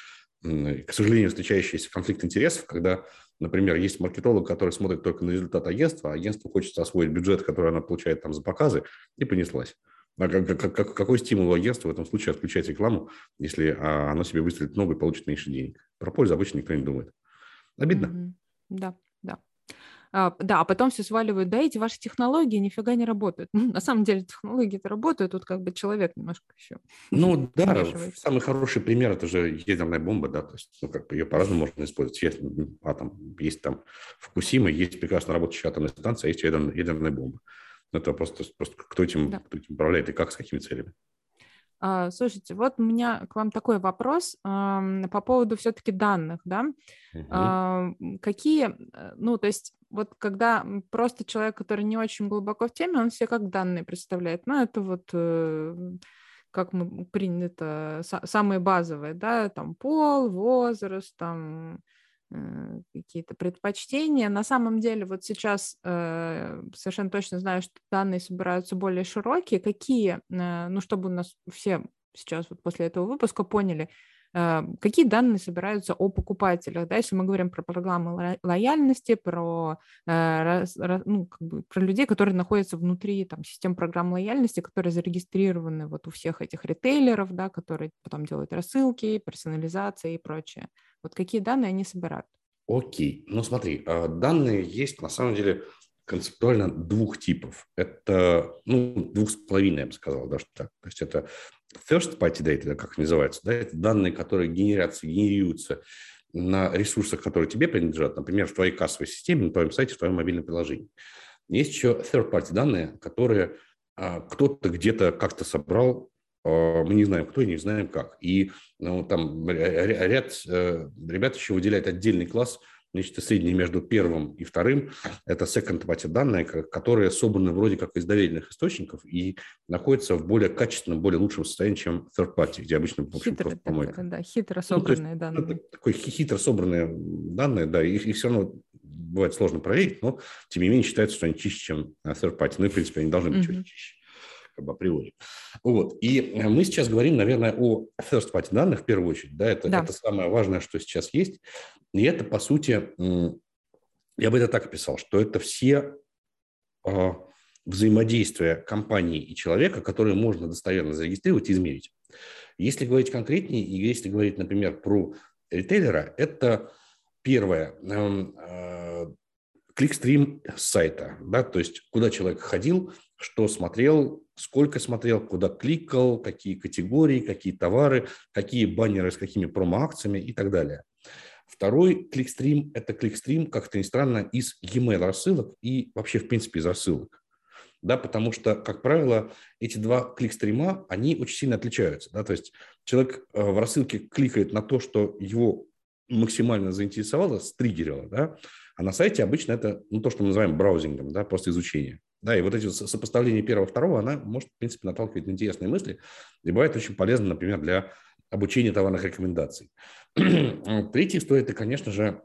к сожалению, встречающийся конфликт интересов, когда, например, есть маркетолог, который смотрит только на результат агентства, а агентству хочется освоить бюджет, который она получает там за показы, и понеслась. А как, как, как, какой стимул у агентства в этом случае отключать рекламу, если а, оно себе выстрелит много и получит меньше денег? Про пользу обычно никто не думает. Обидно. Mm-hmm. Да, да. А, да, а потом все сваливают, да, эти ваши технологии нифига не работают. Ну, на самом деле технологии-то работают, тут как бы человек немножко еще Ну да, самый хороший пример – это же ядерная бомба, да, то есть ну, как бы ее по-разному можно использовать. Есть атом, есть там Фукусима, есть прекрасно работающая атомная станция, а есть ядерная, ядерная бомба. Это просто, просто кто, этим, да. кто этим управляет и как, с какими целями. А, слушайте, вот у меня к вам такой вопрос э, по поводу все-таки данных, да? Угу. Э, какие, ну, то есть вот когда просто человек, который не очень глубоко в теме, он все как данные представляет. Ну, это вот э, как мы принято, самые базовые, да, там пол, возраст, там какие-то предпочтения. На самом деле вот сейчас э, совершенно точно знаю, что данные собираются более широкие. Какие, э, ну чтобы у нас все сейчас вот после этого выпуска поняли, э, какие данные собираются о покупателях, да, если мы говорим про программы лояльности, про, э, ну, как бы, про людей, которые находятся внутри там, систем программ лояльности, которые зарегистрированы вот у всех этих ритейлеров, да, которые потом делают рассылки, персонализация и прочее. Вот какие данные они собирают? Окей. Ну смотри, а, данные есть на самом деле концептуально двух типов. Это, ну, двух с половиной, я бы сказал, даже так. То есть это first party data, как называется, да, это данные, которые генерятся, генерируются на ресурсах, которые тебе принадлежат, например, в твоей кассовой системе, на твоем сайте, в твоем мобильном приложении. Есть еще third party данные, которые а, кто-то где-то как-то собрал мы не знаем кто и не знаем как. И ну, там ряд э, ребят еще выделяет отдельный класс, нечто среднее между первым и вторым. Это second party данные, которые собраны вроде как из доверенных источников и находятся в более качественном, более лучшем состоянии, чем third party, где обычно, в общем, хитро, помойка. Да, хитро собранные ну, данные. Это такой хитро собранные данные, да, их, их все равно бывает сложно проверить, но тем не менее считается, что они чище, чем third party. Ну и, в принципе, они должны быть mm-hmm. чище как бы априори. Вот. И э, мы сейчас говорим, наверное, о first party данных в первую очередь. Да, это, да. это самое важное, что сейчас есть. И это, по сути, я бы это так описал, что это все а, взаимодействия компании и человека, которые можно достоверно зарегистрировать и измерить. Если говорить конкретнее, и если говорить, например, про ритейлера, это первое, эм, э, кликстрим с сайта, да, то есть куда человек ходил, что смотрел, сколько смотрел, куда кликал, какие категории, какие товары, какие баннеры с какими промо-акциями и так далее. Второй кликстрим – это кликстрим, как-то ни странно, из e-mail рассылок и вообще, в принципе, из рассылок. Да, потому что, как правило, эти два кликстрима, они очень сильно отличаются. Да? То есть человек э, в рассылке кликает на то, что его максимально заинтересовало, стригерило, да? а на сайте обычно это ну, то, что мы называем браузингом, да, просто изучение. Да, и вот эти сопоставления первого второго, она может, в принципе, наталкивать на интересные мысли и бывает очень полезно, например, для обучения товарных рекомендаций. Третья история – это, конечно же,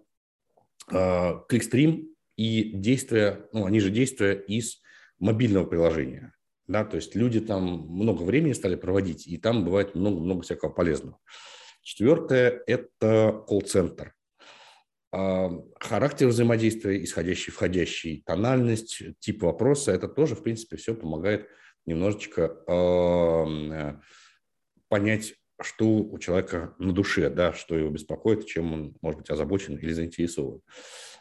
а, кликстрим и действия, ну, они же действия из мобильного приложения. Да, то есть люди там много времени стали проводить, и там бывает много-много всякого полезного. Четвертое – это колл-центр. А, характер взаимодействия, исходящий, входящий, тональность, тип вопроса – это тоже, в принципе, все помогает немножечко э, понять, что у человека на душе, да, что его беспокоит, чем он, может быть, озабочен или заинтересован.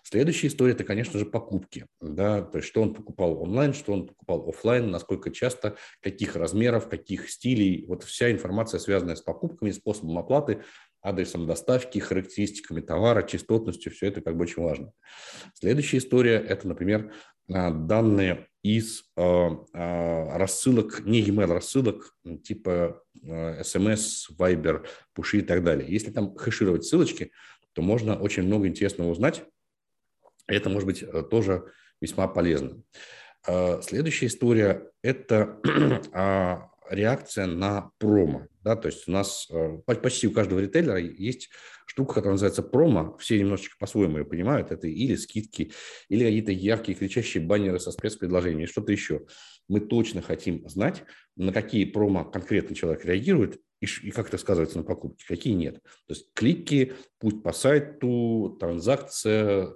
Следующая история – это, конечно же, покупки. Да, то есть, что он покупал онлайн, что он покупал офлайн, насколько часто, каких размеров, каких стилей. Вот вся информация, связанная с покупками, способом оплаты, адресом доставки, характеристиками товара, частотностью, все это как бы очень важно. Следующая история – это, например, а, данные из э, э, рассылок, не email рассылок, типа SMS, Viber, Пуши и так далее. Если там хэшировать ссылочки, то можно очень много интересного узнать это может быть э, тоже весьма полезно. Следующая история – это а, реакция на промо. Да, то есть у нас э, почти у каждого ритейлера есть штука, которая называется промо. Все немножечко по-своему ее понимают. Это или скидки, или какие-то яркие кричащие баннеры со спецпредложениями, что-то еще. Мы точно хотим знать, на какие промо конкретно человек реагирует и, и как это сказывается на покупке, какие нет. То есть клики, путь по сайту, транзакция,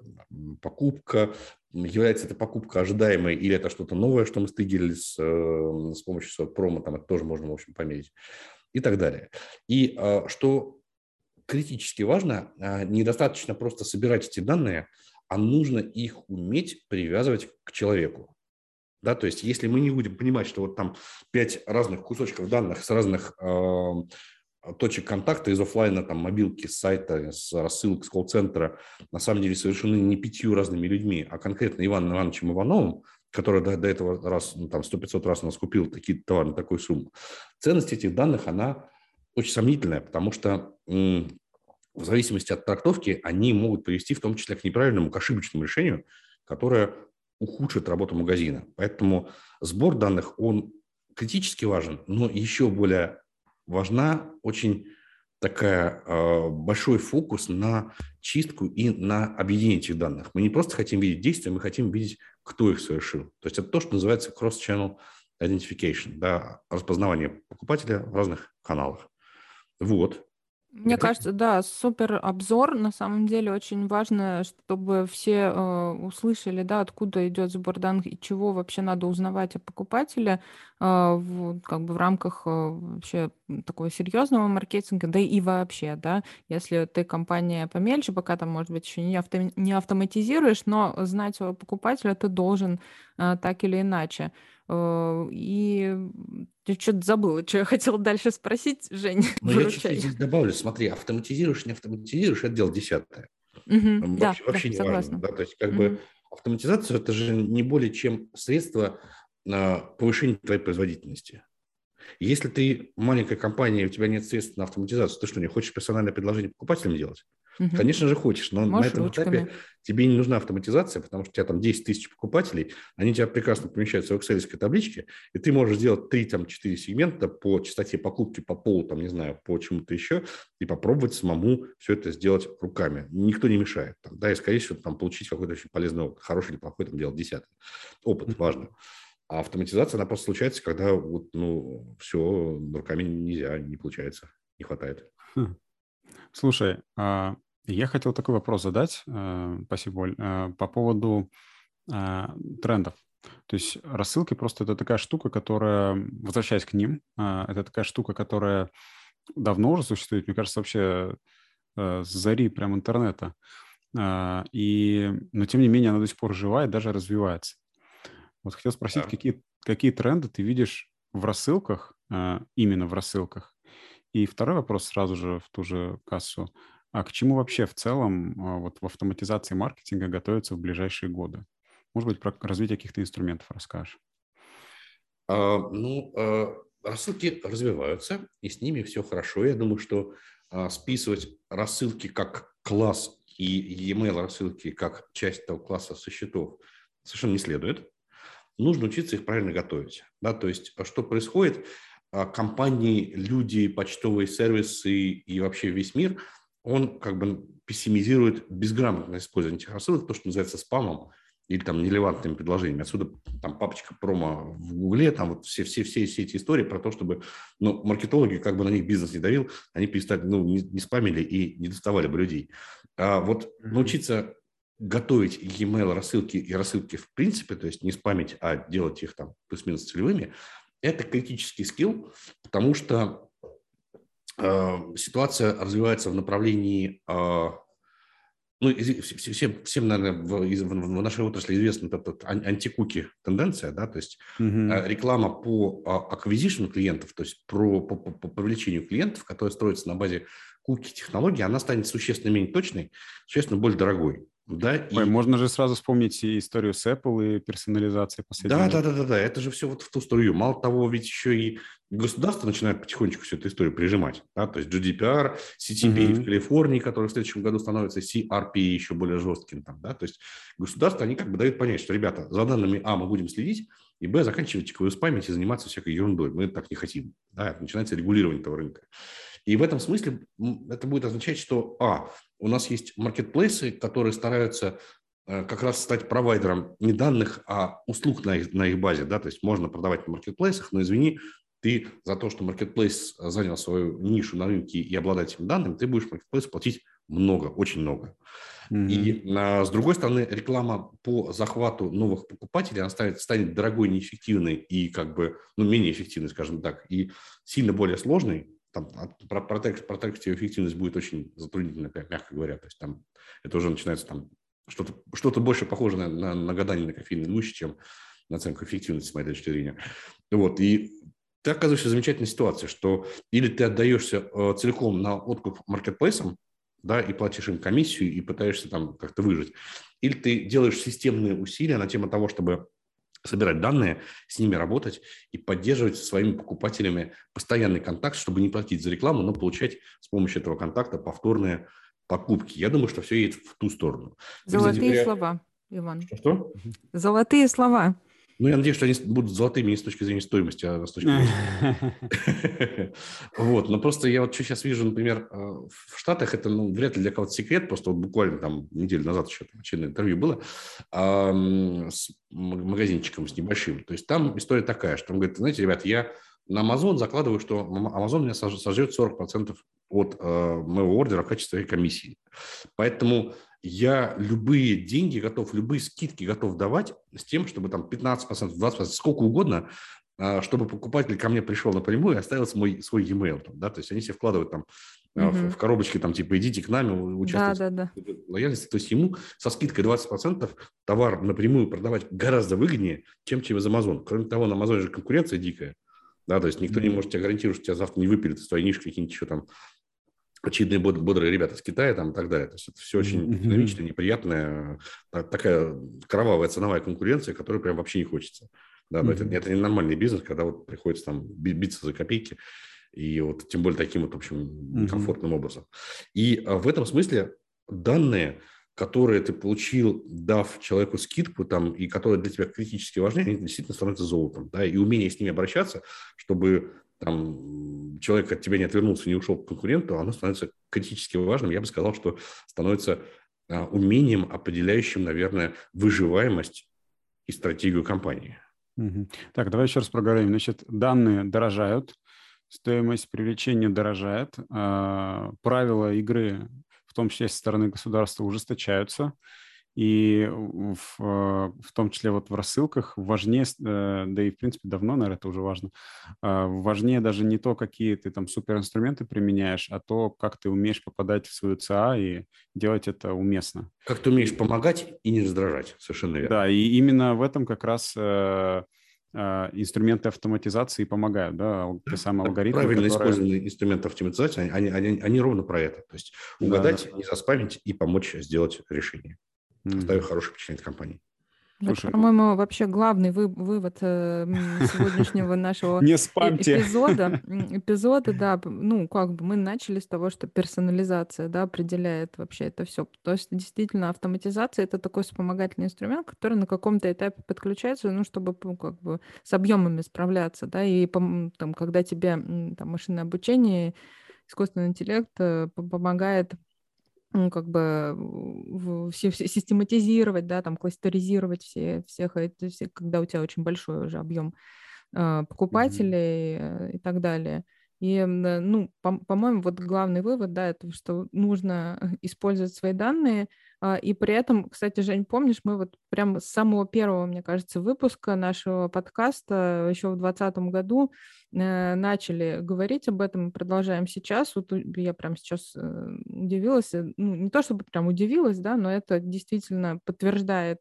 покупка, является эта покупка ожидаемой или это что-то новое, что мы стыдили с, э, с помощью промо, там это тоже можно, в общем, померить и так далее. И э, что критически важно, э, недостаточно просто собирать эти данные, а нужно их уметь привязывать к человеку. Да, то есть если мы не будем понимать, что вот там пять разных кусочков данных с разных э, точек контакта из офлайна, там, мобилки, с сайта, с рассылок, с колл-центра, на самом деле совершены не пятью разными людьми, а конкретно Иваном Ивановичем Ивановым, который до, до этого раз, ну, там, 100-500 раз у нас купил такие товары на такую сумму. Ценность этих данных, она очень сомнительная, потому что м- в зависимости от трактовки они могут привести в том числе к неправильному, к ошибочному решению, которое ухудшит работу магазина. Поэтому сбор данных, он критически важен, но еще более важна очень такая э, большой фокус на чистку и на объединение этих данных. Мы не просто хотим видеть действия, мы хотим видеть, кто их совершил. То есть это то, что называется cross-channel identification, да, распознавание покупателя в разных каналах. Вот. Мне кажется, да, супер обзор. На самом деле очень важно, чтобы все э, услышали, да, откуда идет сбор данных и чего вообще надо узнавать о покупателе э, в, как бы в рамках э, вообще такого серьезного маркетинга, да и вообще, да, если ты компания помельче, пока там, может быть, еще не, авто, не автоматизируешь, но знать своего покупателя ты должен э, так или иначе. Э, и я что-то забыла, что я хотела дальше спросить, Жень. Ну, я чуть здесь добавлю, смотри, автоматизируешь, не автоматизируешь, это дело десятое. Угу, вообще да, вообще да, не согласна. важно. Да? То есть как угу. бы автоматизация – это же не более чем средство на повышение твоей производительности. Если ты маленькая компания, и у тебя нет средств на автоматизацию, ты что, не хочешь персональное предложение покупателям делать? Угу. Конечно же хочешь, но Можешь на этом ручками. этапе тебе не нужна автоматизация, потому что у тебя там 10 тысяч покупателей, они у тебя прекрасно помещаются в excel табличке, и ты можешь сделать 3-4 сегмента по частоте покупки, по полу, там, не знаю, по чему-то еще, и попробовать самому все это сделать руками. Никто не мешает. Там, да, и, скорее всего, там, получить какой-то очень полезный опыт. Хороший или плохой, там, делать десятый. Опыт mm важно. А автоматизация, она просто случается, когда вот, ну, все руками нельзя, не получается, не хватает. Хм. Слушай, а, я хотел такой вопрос задать, э, спасибо, Оль, э, по поводу э, трендов. То есть рассылки просто это такая штука, которая, возвращаясь к ним, это такая штука, которая давно уже существует, мне кажется, вообще с зари прям интернета. И, но тем не менее она до сих пор жива и даже развивается. Вот хотел спросить, да. какие, какие тренды ты видишь в рассылках, именно в рассылках? И второй вопрос сразу же в ту же кассу. А к чему вообще в целом вот в автоматизации маркетинга готовиться в ближайшие годы? Может быть, про развитие каких-то инструментов расскажешь? А, ну, а, рассылки развиваются, и с ними все хорошо. Я думаю, что а, списывать рассылки как класс и e-mail рассылки как часть этого класса со счетов совершенно не следует. Нужно учиться их правильно готовить. Да? То есть, что происходит? Компании, люди, почтовые сервисы и вообще весь мир, он как бы пессимизирует безграмотное использование этих рассылок, то, что называется спамом, или там нелевантными предложениями. Отсюда там папочка промо в Гугле, там вот все, все, все, все эти истории про то, чтобы ну, маркетологи, как бы на них бизнес не давил, они перестали, ну, не, не спамили и не доставали бы людей. А вот научиться готовить e-mail рассылки и рассылки в принципе, то есть не спамить, а делать их там плюс-минус целевыми, это критический скилл, потому что э, ситуация развивается в направлении э, ну, всем, всем наверное, в, в нашей отрасли известна эта антикуки тенденция, да, то есть угу. реклама по acquisition клиентов, то есть про, по, по, по привлечению клиентов, которая строится на базе куки технологии, она станет существенно менее точной, существенно более дорогой. Да, Ой, и... Можно же сразу вспомнить и историю с Apple и персонализации последнего. Да, да, да, да, да, это же все вот в ту струю. Мало того, ведь еще и государство начинает потихонечку всю эту историю прижимать. Да? То есть GDPR, CTP mm-hmm. в Калифорнии, который в следующем году становится CRP еще более жестким. Там, да? То есть государство, они как бы дают понять, что, ребята, за данными А мы будем следить, и Б заканчивайте вы спамить и заниматься всякой ерундой. Мы так не хотим. Да? Начинается регулирование этого рынка. И в этом смысле это будет означать, что, а, у нас есть маркетплейсы, которые стараются э, как раз стать провайдером не данных, а услуг на их, на их базе. Да? То есть можно продавать на маркетплейсах, но извини, ты за то, что маркетплейс занял свою нишу на рынке и обладает этим данным, ты будешь маркетплейсу платить много, очень много. Mm-hmm. И а, с другой стороны, реклама по захвату новых покупателей, она станет, станет дорогой, неэффективной и как бы, ну, менее эффективной, скажем так, и сильно более сложной, там про протекст, протекст эффективность будет очень затруднительно, мягко говоря. То есть там это уже начинается там что-то что больше похоже на, на, на гадание на кофейной гуще, чем на оценку эффективности, с моей точки зрения. Вот, и ты оказываешься в замечательной ситуации, что или ты отдаешься э, целиком на откуп маркетплейсам, да, и платишь им комиссию, и пытаешься там как-то выжить, или ты делаешь системные усилия на тему того, чтобы собирать данные, с ними работать и поддерживать со своими покупателями постоянный контакт, чтобы не платить за рекламу, но получать с помощью этого контакта повторные покупки. Я думаю, что все едет в ту сторону. Золотые говоря... слова, Иван. Что? Золотые слова. Ну, я надеюсь, что они будут золотыми не с точки зрения стоимости, а с точки зрения... Вот, но просто я вот сейчас вижу, например, э, в Штатах это, ну, вряд ли для кого-то секрет, просто вот буквально там неделю назад еще очередное интервью было с магазинчиком, с небольшим. То есть там история такая, что он говорит, знаете, ребят, я на Amazon закладываю, что Amazon меня сожрет 40% от э, моего ордера в качестве комиссии. Поэтому я любые деньги готов, любые скидки готов давать с тем, чтобы там 15%, 20%, сколько угодно, а, чтобы покупатель ко мне пришел напрямую и оставил свой, свой e-mail. Там, да? То есть они себе вкладывают там угу. в, в коробочки, там, типа, идите к нами, участвуйте да, да, да. в лояльности. То есть ему со скидкой 20% товар напрямую продавать гораздо выгоднее, чем через Amazon. Кроме того, на Amazon же конкуренция дикая. Да, то есть никто mm не может тебя гарантировать, что тебя завтра не выпилит из твоей ниши какие-нибудь еще там очевидные бодрые ребята из Китая там, и так далее. То есть это все очень динамичное, неприятное, такая кровавая ценовая конкуренция, которую прям вообще не хочется. Да, mm-hmm. это, это не нормальный бизнес, когда вот приходится там биться за копейки, и вот тем более таким вот, в общем, комфортным mm-hmm. образом. И а, в этом смысле данные, которые ты получил, дав человеку скидку там, и которые для тебя критически важны, они действительно становятся золотом. Да, и умение с ними обращаться, чтобы там человек от тебя не отвернулся, не ушел к конкуренту, оно становится критически важным. Я бы сказал, что становится а, умением, определяющим, наверное, выживаемость и стратегию компании. Так, давай еще раз проговорим. Значит, данные дорожают, стоимость привлечения дорожает, э, правила игры, в том числе со стороны государства, ужесточаются. И в, в том числе вот в рассылках важнее, э, да и в принципе давно, наверное, это уже важно, а, важнее даже не то, какие ты там суперинструменты применяешь, а то, как ты умеешь попадать в свою ЦА и делать это уместно. Как ты умеешь помогать и не раздражать, совершенно верно. Да, и именно в этом как раз э, э, инструменты автоматизации помогают, да, те самые алгоритмы, Правильно которые... использованные инструменты автоматизации, они, они, они ровно про это. То есть угадать, да, да. не заспамить и помочь сделать решение, mm-hmm. оставив хорошее впечатление от компании. Слушай, по-моему, вообще главный вы, вывод э, сегодняшнего нашего не спамьте. эпизода, эпизода, да, ну, как бы мы начали с того, что персонализация, да, определяет вообще это все. То есть действительно автоматизация это такой вспомогательный инструмент, который на каком-то этапе подключается, ну, чтобы ну, как бы с объемами справляться, да, и там, когда тебе там машинное обучение, искусственный интеллект э, помогает ну, как бы все, все систематизировать, да, там кластеризировать все, всех, это все, когда у тебя очень большой уже объем э, покупателей mm-hmm. и так далее. И, ну, по- по-моему, вот главный вывод, да, это что нужно использовать свои данные, а, и при этом, кстати, Жень, помнишь, мы вот прямо с самого первого, мне кажется, выпуска нашего подкаста еще в 2020 году э, начали говорить об этом, продолжаем сейчас. Вот я прям сейчас э, удивилась, э, ну, не то чтобы прям удивилась, да, но это действительно подтверждает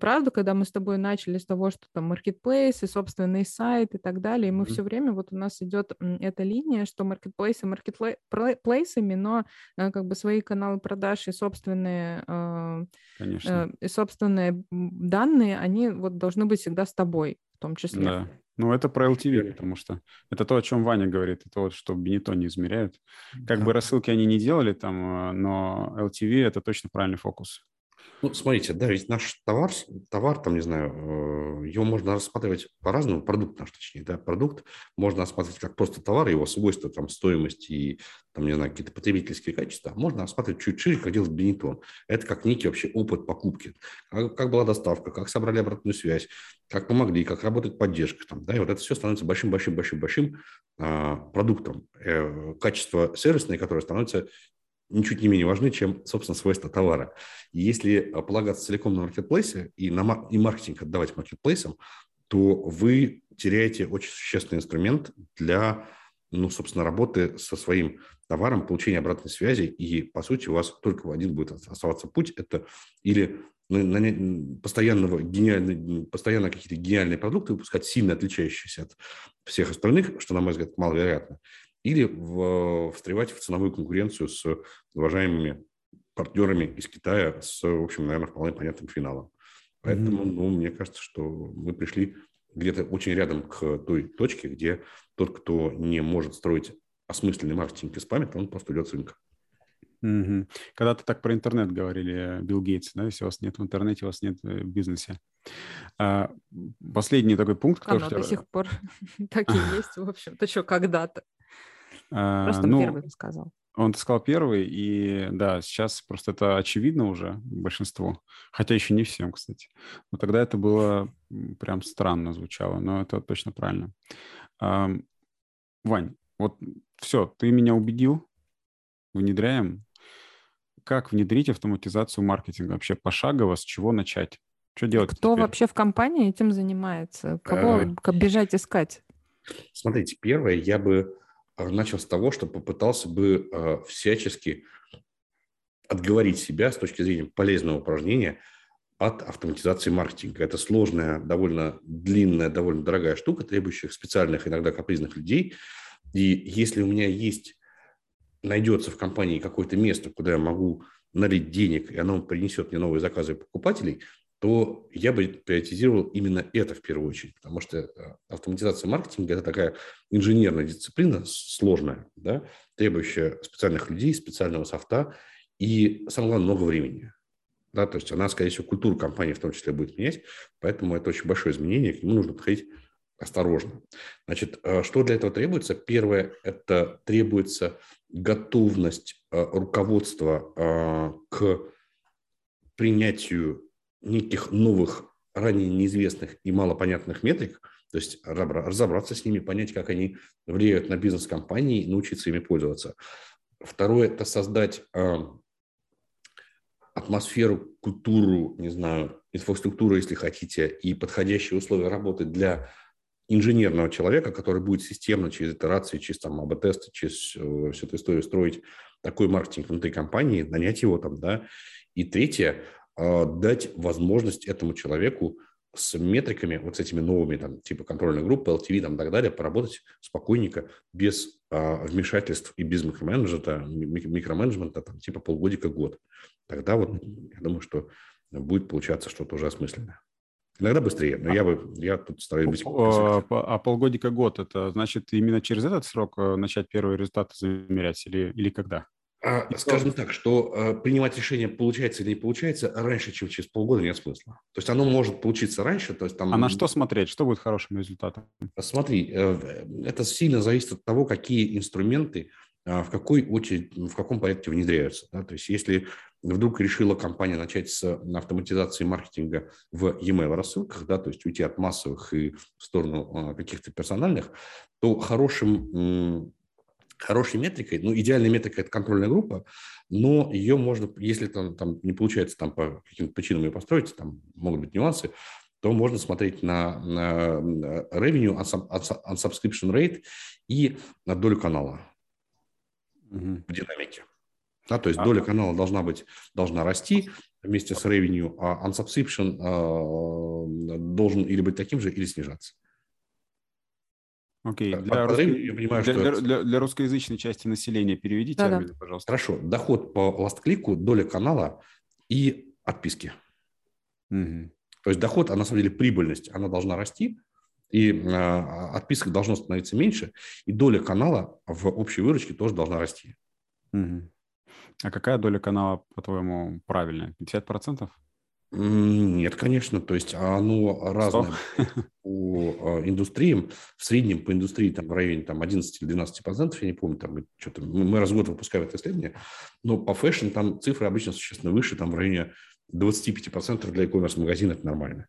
правда, когда мы с тобой начали с того, что там маркетплейсы, собственный сайт и так далее, и мы mm-hmm. все время, вот у нас идет эта линия, что маркетплейсы маркетплейсами, но э, как бы свои каналы продаж и собственные, э, Конечно. Э, и собственные данные, они вот должны быть всегда с тобой в том числе. Да. Ну, это про LTV, потому что это то, о чем Ваня говорит, это вот, что Бенито не измеряют. Как да. бы рассылки они не делали там, но LTV – это точно правильный фокус. Ну, смотрите, да, ведь наш товар, товар, там, не знаю, э, его можно рассматривать по-разному, продукт наш, точнее, да, продукт можно рассматривать как просто товар, его свойства, там, стоимость и, там, не знаю, какие-то потребительские качества. Можно рассматривать чуть шире, как делать Бенетон. Это как некий вообще опыт покупки. Как, как была доставка, как собрали обратную связь, как помогли, как работает поддержка, там, да, и вот это все становится большим-большим-большим-большим а, продуктом. Э, качество сервисное, которое становится ничуть не менее важны, чем, собственно, свойства товара. И если полагаться целиком на маркетплейсы и, на, и маркетинг отдавать маркетплейсам, то вы теряете очень существенный инструмент для, ну, собственно, работы со своим товаром, получения обратной связи, и, по сути, у вас только один будет оставаться путь, это или постоянного постоянно какие-то гениальные продукты выпускать, сильно отличающиеся от всех остальных, что, на мой взгляд, маловероятно, или в, встревать в ценовую конкуренцию с уважаемыми партнерами из Китая с, в общем, наверное, вполне понятным финалом. Поэтому, mm-hmm. ну, мне кажется, что мы пришли где-то очень рядом к той точке, где тот, кто не может строить осмысленный маркетинг и спамит, он просто уйдет с рынка. Угу. Когда-то так про интернет говорили Билл Гейтс, да, если у вас нет в интернете, у вас нет э, в бизнесе. А, последний такой пункт. Оно который... до сих пор так и есть, в общем-то, что когда-то. А, просто ну, первый сказал. Он сказал первый, и да, сейчас просто это очевидно уже большинству, хотя еще не всем, кстати. Но тогда это было прям странно звучало, но это точно правильно. Вань, вот все, ты меня убедил, внедряем. Как внедрить автоматизацию маркетинга? Вообще пошагово, с чего начать? Что делать? Кто теперь? вообще в компании этим занимается? Кого как бежать искать? Смотрите, первое, я бы начал с того, что попытался бы а, всячески отговорить себя с точки зрения полезного упражнения от автоматизации маркетинга. Это сложная, довольно длинная, довольно дорогая штука, требующая специальных, иногда капризных людей. И если у меня есть, найдется в компании какое-то место, куда я могу налить денег, и оно принесет мне новые заказы покупателей, то я бы приоритизировал именно это в первую очередь, потому что э, автоматизация маркетинга – это такая инженерная дисциплина, сложная, да, требующая специальных людей, специального софта и, самое главное, много времени. Да, то есть она, скорее всего, культуру компании в том числе будет менять, поэтому это очень большое изменение, к нему нужно подходить осторожно. Значит, э, что для этого требуется? Первое – это требуется готовность э, руководства к принятию неких новых, ранее неизвестных и малопонятных метрик, то есть разобраться с ними, понять, как они влияют на бизнес компании и научиться ими пользоваться. Второе – это создать атмосферу, культуру, не знаю, инфраструктуру, если хотите, и подходящие условия работы для инженерного человека, который будет системно через итерации, через там АБ-тесты, через э, всю эту историю строить такой маркетинг внутри компании, нанять его там, да. И третье – дать возможность этому человеку с метриками, вот с этими новыми, там, типа контрольной группы, LTV там, и так далее, поработать спокойненько, без а, вмешательств и без микроменеджмента, микроменеджмента, там, типа полгодика, год. Тогда вот, я думаю, что будет получаться что-то уже осмысленное. Иногда быстрее, но я бы я тут стараюсь быть. А, а полгодика год это значит именно через этот срок э, начать первые результаты замерять или, или когда? А, скажем так, что а, принимать решение, получается или не получается, раньше, чем через полгода, нет смысла. То есть оно может получиться раньше. То есть там... А на что смотреть? Что будет хорошим результатом? Смотри, э, это сильно зависит от того, какие инструменты а, в какой очередь, в каком порядке внедряются. Да? То есть если вдруг решила компания начать с автоматизации маркетинга в e-mail рассылках, да, то есть уйти от массовых и в сторону каких-то персональных, то хорошим хорошей метрикой, ну, идеальная метрика – это контрольная группа, но ее можно, если там, там не получается там по каким-то причинам ее построить, там могут быть нюансы, то можно смотреть на, на revenue, on subscription rate и на долю канала угу. в динамике. Да, то есть а, доля канала должна быть, должна расти вместе с revenue, а unsubscription э, должен или быть таким же, или снижаться. Окей. Okay. Для, русской... я понимаю, для, что... для, для, для русскоязычной части населения переведите да, термины, пожалуйста. Хорошо. Доход по ласт-клику, доля канала и отписки. Угу. То есть доход, а на самом деле прибыльность, она должна расти, и э, отписок должно становиться меньше, и доля канала в общей выручке тоже должна расти. Угу. А какая доля канала, по-твоему, правильная? 50%? Нет, конечно. То есть оно разное по а, индустриям. В среднем по индустрии там в районе там, 11 или 12 процентов, я не помню, там что-то, мы раз в год выпускаем это исследование, но по fashion там цифры обычно существенно выше, там в районе 25 процентов для e-commerce магазина это нормально.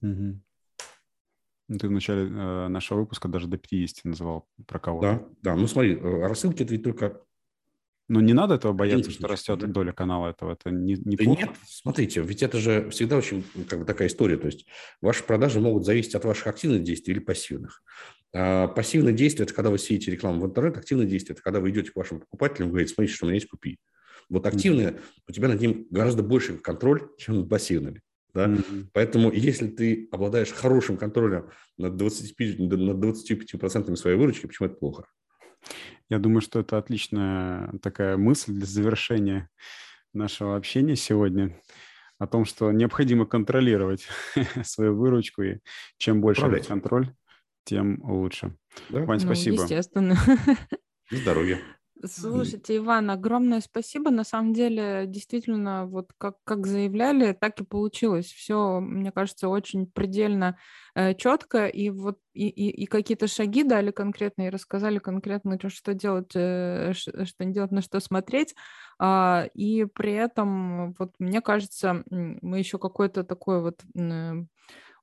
Угу. Ты в начале э, нашего выпуска даже до 50 называл про кого Да, да. Ну смотри, э, рассылки это ведь только ну, не надо этого бояться, что растет да? доля канала этого. Это не, не да нет, смотрите, ведь это же всегда очень как бы такая история. То есть ваши продажи могут зависеть от ваших активных действий или пассивных. А пассивное действие – это когда вы сеете рекламу в интернет. Активное действие – это когда вы идете к вашим покупателям и говорите, смотрите, что у меня есть, купи. Вот активное, mm-hmm. у тебя над ним гораздо больше контроль, чем над пассивными. Да? Mm-hmm. Поэтому если ты обладаешь хорошим контролем над 25%, над 25 своей выручки, почему это плохо? Я думаю, что это отличная такая мысль для завершения нашего общения сегодня о том, что необходимо контролировать свою выручку, и чем больше контроль, тем лучше. Да? Вань, ну, спасибо. Естественно. Здоровья. Слушайте, Иван, огромное спасибо. На самом деле, действительно, вот как, как заявляли, так и получилось. Все, мне кажется, очень предельно э, четко. И вот и, и, и какие-то шаги дали конкретные, рассказали конкретно, что делать, э, что не делать, на что смотреть. А, и при этом, вот мне кажется, мы еще какой-то такой вот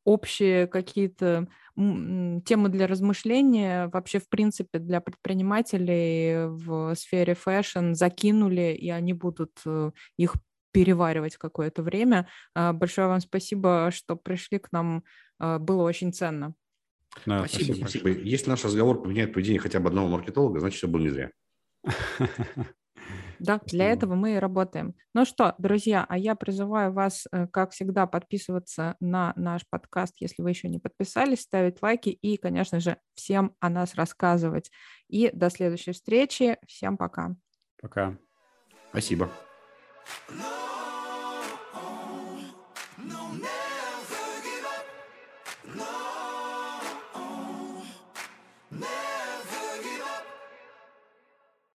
общие какие-то темы для размышления вообще, в принципе, для предпринимателей в сфере fashion закинули, и они будут э, их переваривать какое-то время. А, большое вам спасибо, что пришли к нам. А, было очень ценно. Да, спасибо, спасибо. спасибо. Если наш разговор поменяет поведение хотя бы одного маркетолога, значит, все было не зря. Да, для этого мы и работаем. Ну что, друзья, а я призываю вас, э, как всегда, подписываться на наш подкаст, если вы еще не подписались, ставить лайки и, конечно же, всем о нас рассказывать. И до следующей встречи. Всем пока. Пока. Спасибо.